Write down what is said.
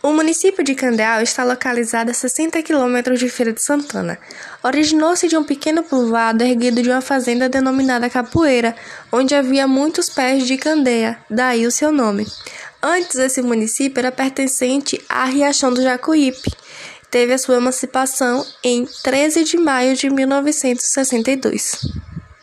O município de Candeal está localizado a 60 quilômetros de Feira de Santana. Originou-se de um pequeno povoado erguido de uma fazenda denominada Capoeira, onde havia muitos pés de candeia, daí o seu nome. Antes, esse município era pertencente à Riachão do Jacuípe. Teve a sua emancipação em 13 de maio de 1962.